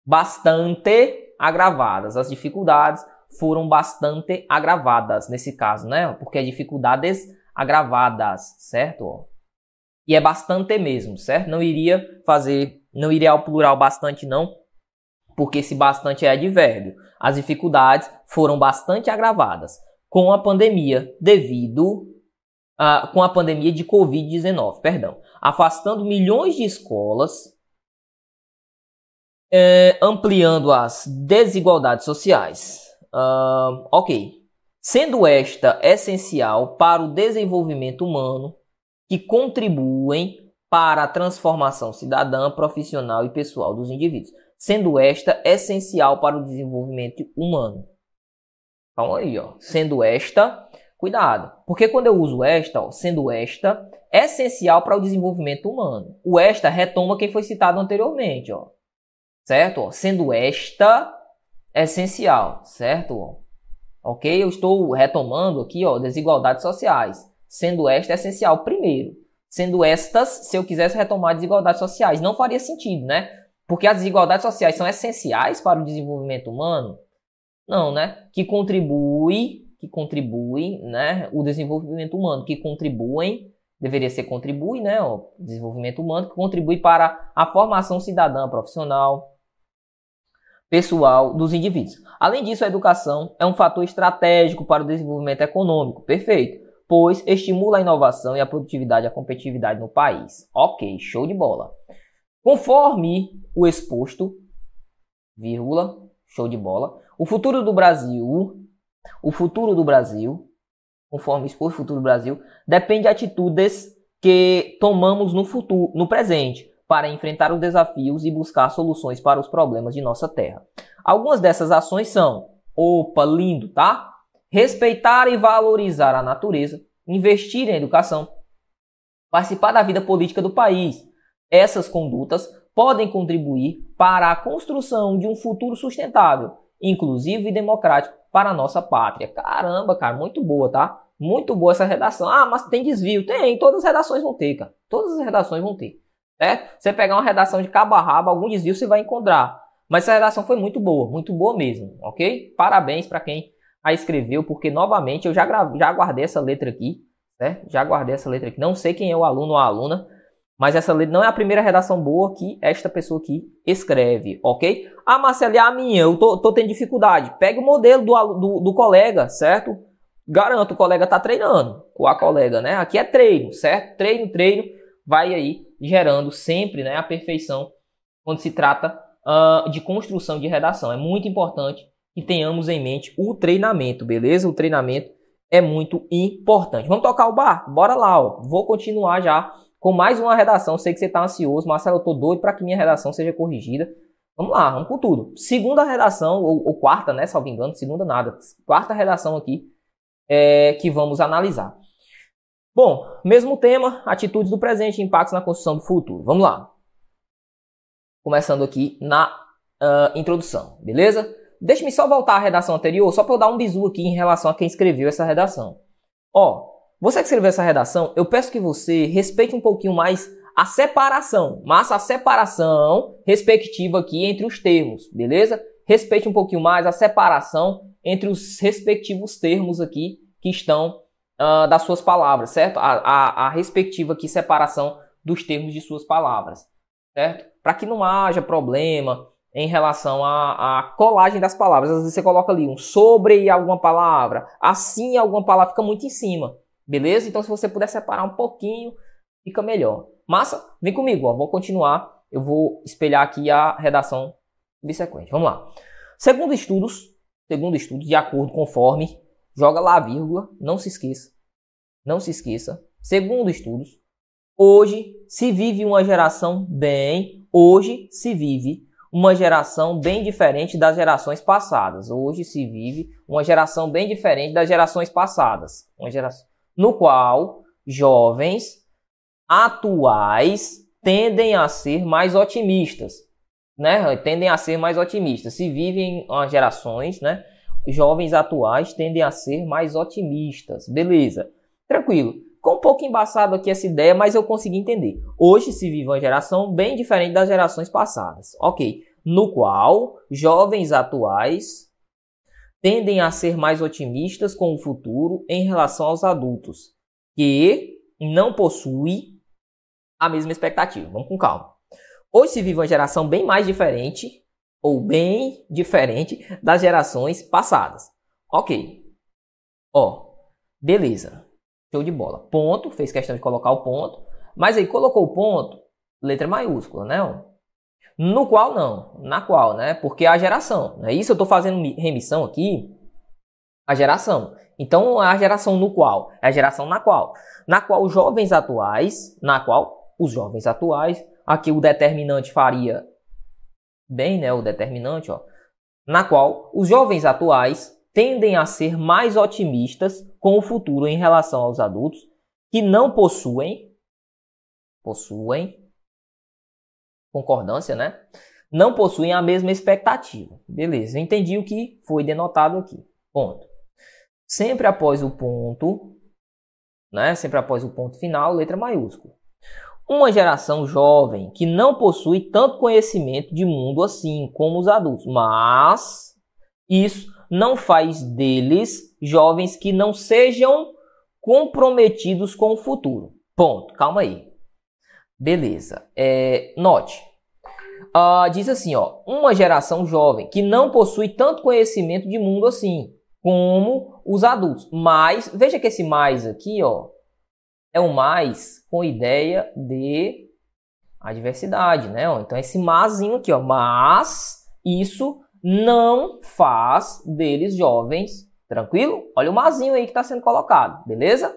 Bastante agravadas. As dificuldades foram bastante agravadas nesse caso, né? Porque é dificuldades agravadas, certo? E é bastante mesmo, certo? Não iria fazer, não iria ao plural bastante não, porque esse bastante é advérbio. As dificuldades foram bastante agravadas com a pandemia devido a, com a pandemia de Covid-19, perdão, afastando milhões de escolas, é, ampliando as desigualdades sociais. Uh, ok. Sendo esta essencial para o desenvolvimento humano, que contribuem para a transformação cidadã, profissional e pessoal dos indivíduos, sendo esta essencial para o desenvolvimento humano. Então aí, ó, sendo esta, cuidado, porque quando eu uso esta, ó, sendo esta, essencial para o desenvolvimento humano. O esta retoma quem foi citado anteriormente, ó. Certo? Ó, sendo esta essencial, certo? Ok? Eu estou retomando aqui, ó, desigualdades sociais sendo esta essencial primeiro. Sendo estas, se eu quisesse retomar desigualdades sociais, não faria sentido, né? Porque as desigualdades sociais são essenciais para o desenvolvimento humano? Não, né? Que contribui, que contribuem, né? O desenvolvimento humano, que contribuem deveria ser contribui, né, o desenvolvimento humano, que contribui para a formação cidadã profissional, pessoal dos indivíduos. Além disso, a educação é um fator estratégico para o desenvolvimento econômico, perfeito, pois estimula a inovação e a produtividade e a competitividade no país. Ok, show de bola. Conforme o exposto, vírgula, show de bola, o futuro do Brasil, o futuro do Brasil, conforme exposto, o futuro do Brasil, depende de atitudes que tomamos no futuro, no presente, para enfrentar os desafios e buscar soluções para os problemas de nossa terra. Algumas dessas ações são: opa, lindo, tá? Respeitar e valorizar a natureza, investir em educação, participar da vida política do país. Essas condutas podem contribuir para a construção de um futuro sustentável, inclusivo e democrático para a nossa pátria. Caramba, cara, muito boa, tá? Muito boa essa redação. Ah, mas tem desvio? Tem, todas as redações vão ter, cara. Todas as redações vão ter. Né? Você pegar uma redação de cabo a rabo, algum desvio você vai encontrar. Mas essa redação foi muito boa, muito boa mesmo, ok? Parabéns para quem a escreveu, porque novamente eu já, grave, já guardei essa letra aqui, né? Já guardei essa letra aqui. Não sei quem é o aluno ou a aluna, mas essa letra não é a primeira redação boa que esta pessoa aqui escreve, ok? Ah, Marcelo, é a minha, eu tô, tô tendo dificuldade. Pega o modelo do, do, do colega, certo? Garanto, o colega tá treinando, ou a colega, né? Aqui é treino, certo? Treino, treino, vai aí gerando sempre né, a perfeição quando se trata uh, de construção de redação. É muito importante que tenhamos em mente o treinamento, beleza? O treinamento é muito importante. Vamos tocar o barco? Bora lá, ó. Vou continuar já com mais uma redação. Sei que você está ansioso, Marcelo, eu tô doido para que minha redação seja corrigida. Vamos lá, vamos com tudo. Segunda redação, ou, ou quarta, né? Salvo engano, segunda nada. Quarta redação aqui é, que vamos analisar. Bom, mesmo tema, atitudes do presente e impactos na construção do futuro. Vamos lá. Começando aqui na uh, introdução, beleza? Deixe-me só voltar à redação anterior, só para eu dar um bizu aqui em relação a quem escreveu essa redação. Ó, você que escreveu essa redação, eu peço que você respeite um pouquinho mais a separação, mas a separação respectiva aqui entre os termos, beleza? Respeite um pouquinho mais a separação entre os respectivos termos aqui que estão uh, das suas palavras, certo? A, a, a respectiva aqui separação dos termos de suas palavras, certo? Para que não haja problema em relação à, à, colagem das palavras. Às vezes você coloca ali um sobre alguma palavra, assim alguma palavra fica muito em cima, beleza? Então se você puder separar um pouquinho, fica melhor. Massa? Vem comigo, ó, vou continuar. Eu vou espelhar aqui a redação subsequente. Vamos lá. Segundo estudos, segundo estudos, de acordo conforme, joga lá a vírgula, não se esqueça. Não se esqueça, segundo estudos, hoje se vive uma geração bem, hoje se vive uma geração bem diferente das gerações passadas. Hoje se vive uma geração bem diferente das gerações passadas, uma geração no qual jovens atuais tendem a ser mais otimistas, né? Tendem a ser mais otimistas. Se vivem gerações, né? Jovens atuais tendem a ser mais otimistas. Beleza. Tranquilo. Ficou um pouco embaçado aqui essa ideia, mas eu consegui entender. Hoje se vive uma geração bem diferente das gerações passadas. Ok. No qual jovens atuais tendem a ser mais otimistas com o futuro em relação aos adultos, que não possuem a mesma expectativa. Vamos com calma. Hoje se vive uma geração bem mais diferente, ou bem diferente das gerações passadas. Ok. Ó, beleza. Show de bola. Ponto, fez questão de colocar o ponto. Mas aí colocou o ponto, letra maiúscula, né? No qual não, na qual, né? Porque é a geração. Né? Isso eu estou fazendo remissão aqui, a geração. Então a geração no qual, é a geração na qual, na qual os jovens atuais, na qual os jovens atuais, aqui o determinante faria bem, né? O determinante, ó, na qual os jovens atuais tendem a ser mais otimistas com o futuro em relação aos adultos que não possuem possuem concordância, né? Não possuem a mesma expectativa. Beleza, entendi o que foi denotado aqui. Ponto. Sempre após o ponto, né? Sempre após o ponto final, letra maiúscula. Uma geração jovem que não possui tanto conhecimento de mundo assim como os adultos, mas isso não faz deles jovens que não sejam comprometidos com o futuro. Ponto. Calma aí. Beleza. É, note. Uh, diz assim, ó, uma geração jovem que não possui tanto conhecimento de mundo assim como os adultos. Mas veja que esse mais aqui, ó, é o mais com ideia de adversidade, né? Então esse mazinho aqui, ó, mas isso não faz deles jovens, tranquilo? Olha o mazinho aí que está sendo colocado, beleza?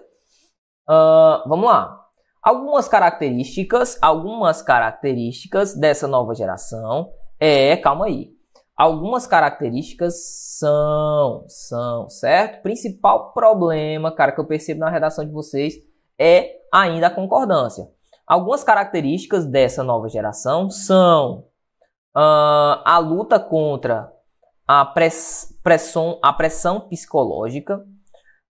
Uh, vamos lá. Algumas características, algumas características dessa nova geração é, calma aí. Algumas características são, são, certo? Principal problema, cara, que eu percebo na redação de vocês é ainda a concordância. Algumas características dessa nova geração são uh, a luta contra a, press, pressão, a pressão psicológica,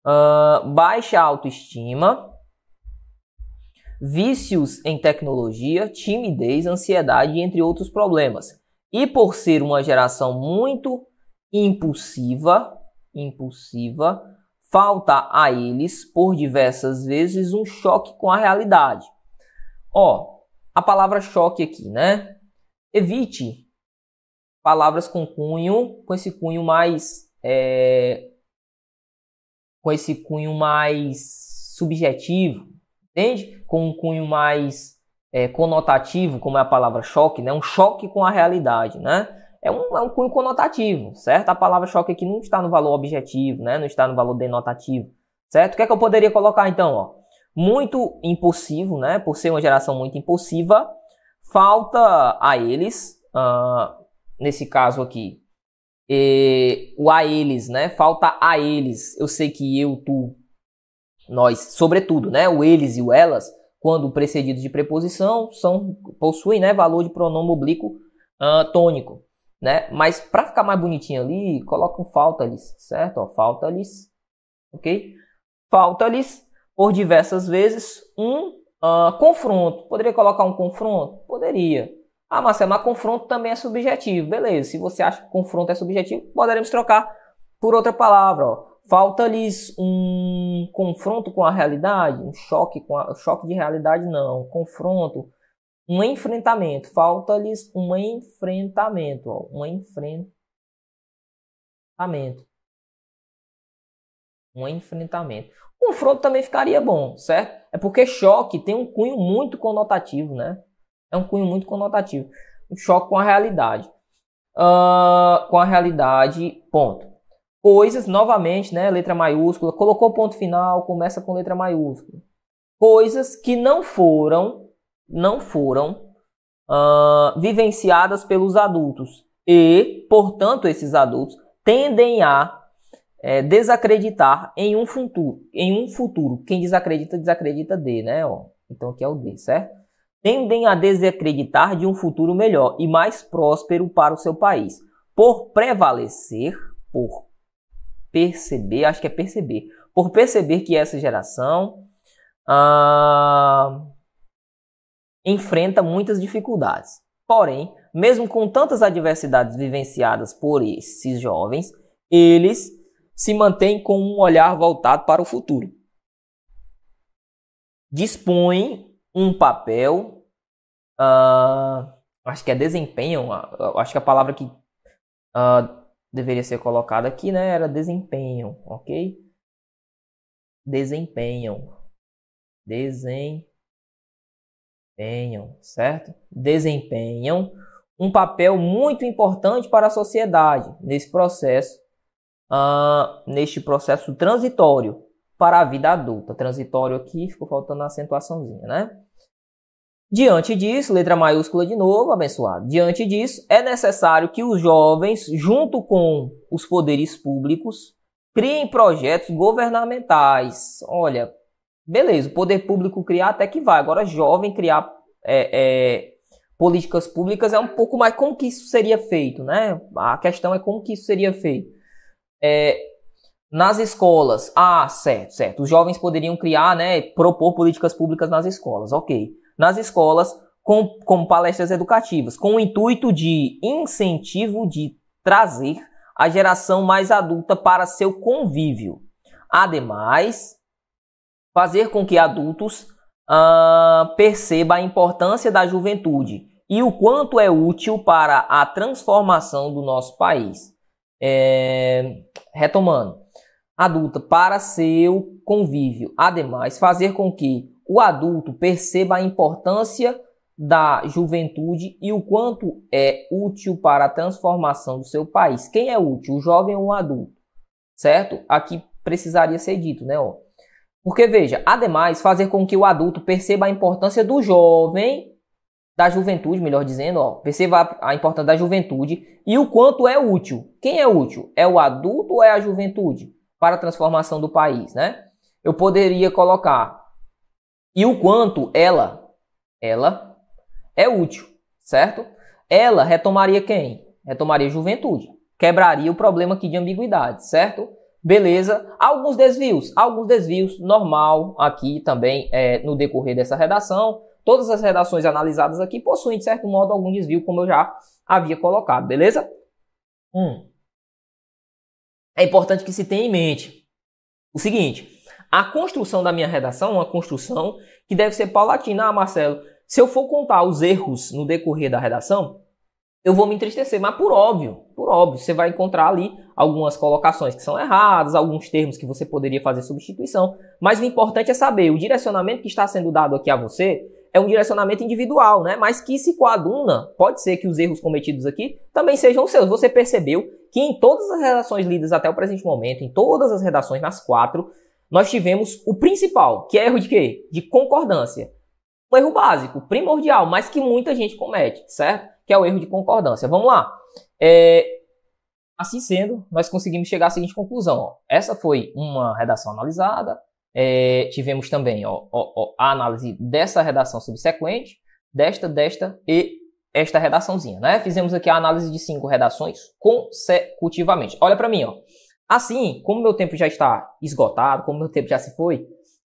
uh, baixa autoestima, vícios em tecnologia, timidez, ansiedade, entre outros problemas. E por ser uma geração muito impulsiva, impulsiva, falta a eles por diversas vezes um choque com a realidade. Ó, a palavra choque aqui, né? Evite palavras com cunho, com esse cunho mais é, com esse cunho mais subjetivo, entende? Com um cunho mais é, conotativo, como é a palavra choque, né? Um choque com a realidade, né? É um, é um cunho conotativo, certo? A palavra choque aqui não está no valor objetivo, né? Não está no valor denotativo, certo? O que é que eu poderia colocar então, ó? Muito impulsivo, né? Por ser uma geração muito impulsiva, falta a eles, uh, nesse caso aqui, e, o a eles, né? Falta a eles. Eu sei que eu, tu, nós, sobretudo, né? O eles e o elas, quando precedidos de preposição, são possuem, né, valor de pronome oblíquo uh, tônico, né? Mas para ficar mais bonitinho ali, coloca um falta-lhes, certo? Ó, falta-lhes, ok? Falta-lhes por diversas vezes um uh, confronto. Poderia colocar um confronto? Poderia. Ah, Marcelo, mas confronto também é subjetivo. Beleza, se você acha que confronto é subjetivo, poderemos trocar por outra palavra. Falta-lhes um confronto com a realidade, um choque com a, choque de realidade não, confronto, um enfrentamento. Falta-lhes um enfrentamento, ó, um enfrentamento. Um enfrentamento. Confronto também ficaria bom, certo? É porque choque tem um cunho muito conotativo, né? É um cunho muito conotativo. Um choque com a realidade. Uh, com a realidade, ponto coisas, novamente, né, letra maiúscula, colocou ponto final, começa com letra maiúscula. Coisas que não foram, não foram uh, vivenciadas pelos adultos e, portanto, esses adultos tendem a é, desacreditar em um futuro, em um futuro. Quem desacredita, desacredita de, né? Ó. Então aqui é o D, certo? Tendem a desacreditar de um futuro melhor e mais próspero para o seu país, por prevalecer, por perceber, acho que é perceber, por perceber que essa geração ah, enfrenta muitas dificuldades. Porém, mesmo com tantas adversidades vivenciadas por esses jovens, eles se mantêm com um olhar voltado para o futuro. Dispõem um papel, uh, acho que é desempenham, acho que a palavra que uh, deveria ser colocado aqui, né? Era desempenho, ok? Desempenham. Desempenham, certo? Desempenham um papel muito importante para a sociedade nesse processo, uh, neste processo transitório para a vida adulta. Transitório aqui, ficou faltando a acentuaçãozinha, né? Diante disso, letra maiúscula de novo, abençoado. Diante disso, é necessário que os jovens, junto com os poderes públicos, criem projetos governamentais. Olha, beleza, o poder público criar até que vai. Agora, jovem criar é, é, políticas públicas é um pouco mais como que isso seria feito, né? A questão é como que isso seria feito. É, nas escolas, ah, certo, certo. Os jovens poderiam criar, né, propor políticas públicas nas escolas, ok nas escolas com, com palestras educativas, com o intuito de incentivo de trazer a geração mais adulta para seu convívio. Ademais, fazer com que adultos uh, perceba a importância da juventude e o quanto é útil para a transformação do nosso país. É, retomando, adulta, para seu convívio, ademais, fazer com que o adulto perceba a importância da juventude e o quanto é útil para a transformação do seu país. Quem é útil, o jovem ou o adulto? Certo? Aqui precisaria ser dito, né? Ó. Porque veja, ademais, fazer com que o adulto perceba a importância do jovem, da juventude, melhor dizendo, ó, perceba a importância da juventude e o quanto é útil. Quem é útil? É o adulto ou é a juventude para a transformação do país, né? Eu poderia colocar e o quanto ela, ela é útil, certo? Ela retomaria quem? Retomaria a juventude. Quebraria o problema aqui de ambiguidade, certo? Beleza. Alguns desvios, alguns desvios, normal aqui também é, no decorrer dessa redação. Todas as redações analisadas aqui possuem, de certo modo, algum desvio, como eu já havia colocado, beleza? Hum. É importante que se tenha em mente o seguinte: a construção da minha redação é uma construção que deve ser paulatina. Ah, Marcelo, se eu for contar os erros no decorrer da redação, eu vou me entristecer, mas por óbvio, por óbvio, você vai encontrar ali algumas colocações que são erradas, alguns termos que você poderia fazer substituição, mas o importante é saber, o direcionamento que está sendo dado aqui a você é um direcionamento individual, né? Mas que se coaduna, pode ser que os erros cometidos aqui também sejam seus. Você percebeu que em todas as redações lidas até o presente momento, em todas as redações, nas quatro, nós tivemos o principal, que é erro de quê? De concordância. Um erro básico, primordial, mas que muita gente comete, certo? Que é o erro de concordância. Vamos lá. É, assim sendo, nós conseguimos chegar à seguinte conclusão. Ó. Essa foi uma redação analisada. É, tivemos também ó, ó, a análise dessa redação subsequente, desta, desta e esta redaçãozinha. Né? Fizemos aqui a análise de cinco redações consecutivamente. Olha para mim, ó. Assim, como meu tempo já está esgotado, como meu tempo já se foi,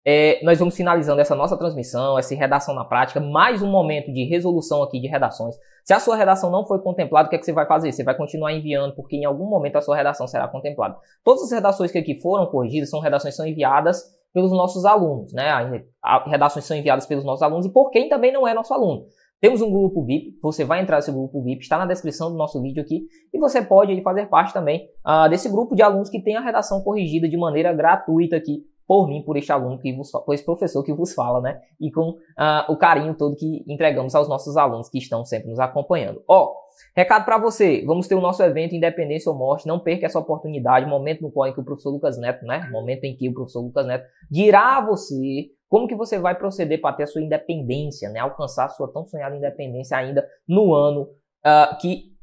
é, nós vamos finalizando essa nossa transmissão, essa redação na prática, mais um momento de resolução aqui de redações. Se a sua redação não foi contemplada, o que, é que você vai fazer? Você vai continuar enviando, porque em algum momento a sua redação será contemplada. Todas as redações que aqui foram corrigidas são redações que são enviadas pelos nossos alunos, né? Redações são enviadas pelos nossos alunos e por quem também não é nosso aluno. Temos um grupo VIP, você vai entrar nesse grupo VIP, está na descrição do nosso vídeo aqui, e você pode fazer parte também uh, desse grupo de alunos que tem a redação corrigida de maneira gratuita aqui por mim, por este aluno que vos, por esse professor que vos fala, né? E com uh, o carinho todo que entregamos aos nossos alunos que estão sempre nos acompanhando. Ó, recado para você, vamos ter o nosso evento Independência ou Morte, não perca essa oportunidade, momento no qual em que o professor Lucas Neto, né? Momento em que o professor Lucas Neto dirá a você como que você vai proceder para ter a sua independência, né? Alcançar a sua tão sonhada independência ainda no ano uh, que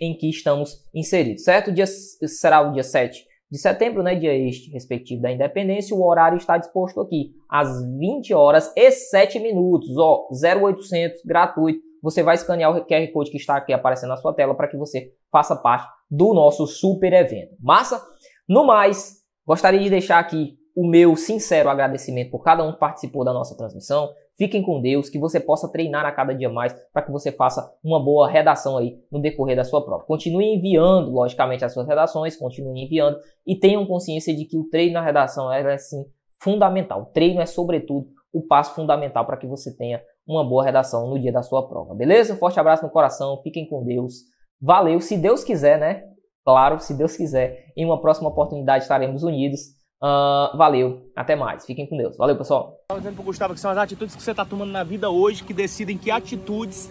em que estamos inseridos, certo? O dia será o dia 7 de setembro, né? Dia este respectivo da independência. O horário está disposto aqui às 20 horas e 7 minutos, ó, 0800 gratuito. Você vai escanear o QR Code que está aqui aparecendo na sua tela para que você faça parte do nosso super evento. Massa? No mais, gostaria de deixar aqui o meu sincero agradecimento por cada um que participou da nossa transmissão. Fiquem com Deus, que você possa treinar a cada dia mais para que você faça uma boa redação aí no decorrer da sua prova. Continue enviando, logicamente, as suas redações, continue enviando e tenham consciência de que o treino na redação é, assim, fundamental. O treino é, sobretudo, o passo fundamental para que você tenha uma boa redação no dia da sua prova. Beleza? Forte abraço no coração, fiquem com Deus. Valeu, se Deus quiser, né? Claro, se Deus quiser, em uma próxima oportunidade estaremos unidos Uh, valeu, até mais. Fiquem com Deus. Valeu, pessoal. Estava dizendo pro Gustavo que são as atitudes que você está tomando na vida hoje que decidem que atitudes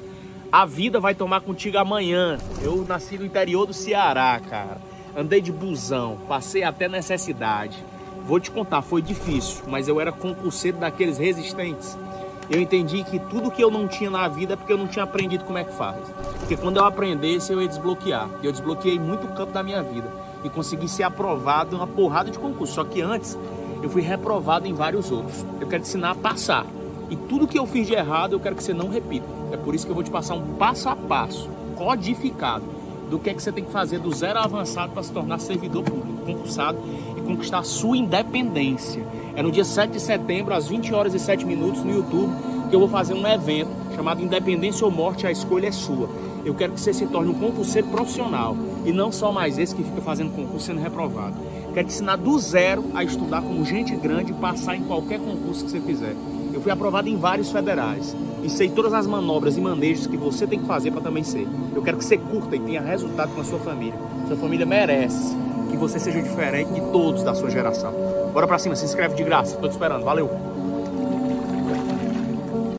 a vida vai tomar contigo amanhã. Eu nasci no interior do Ceará, cara. Andei de busão, passei até necessidade. Vou te contar, foi difícil, mas eu era concurseiro daqueles resistentes. Eu entendi que tudo que eu não tinha na vida é porque eu não tinha aprendido como é que faz. Porque quando eu aprendesse, eu ia desbloquear. Eu desbloqueei muito o campo da minha vida e consegui ser aprovado em uma porrada de concursos. Só que antes eu fui reprovado em vários outros. Eu quero te ensinar a passar. E tudo que eu fiz de errado eu quero que você não repita. É por isso que eu vou te passar um passo a passo, codificado, do que é que você tem que fazer do zero avançado para se tornar servidor público, concursado e conquistar a sua independência. É no dia 7 de setembro, às 20 horas e 7 minutos, no YouTube, que eu vou fazer um evento chamado Independência ou Morte, a escolha é sua. Eu quero que você se torne um concurseiro profissional e não só mais esse que fica fazendo concurso sendo reprovado. Quero te ensinar do zero a estudar como gente grande e passar em qualquer concurso que você fizer. Eu fui aprovado em vários federais. E sei todas as manobras e manejos que você tem que fazer para também ser. Eu quero que você curta e tenha resultado com a sua família. Sua família merece que você seja diferente de todos da sua geração. Bora pra cima, se inscreve de graça. Tô te esperando. Valeu!